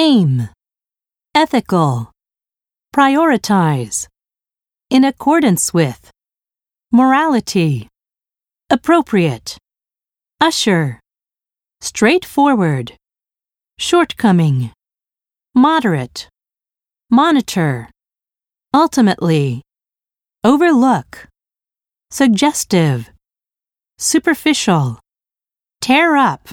aim, ethical, prioritize, in accordance with, morality, appropriate, usher, straightforward, shortcoming, moderate, monitor, ultimately, overlook, suggestive, superficial, tear up,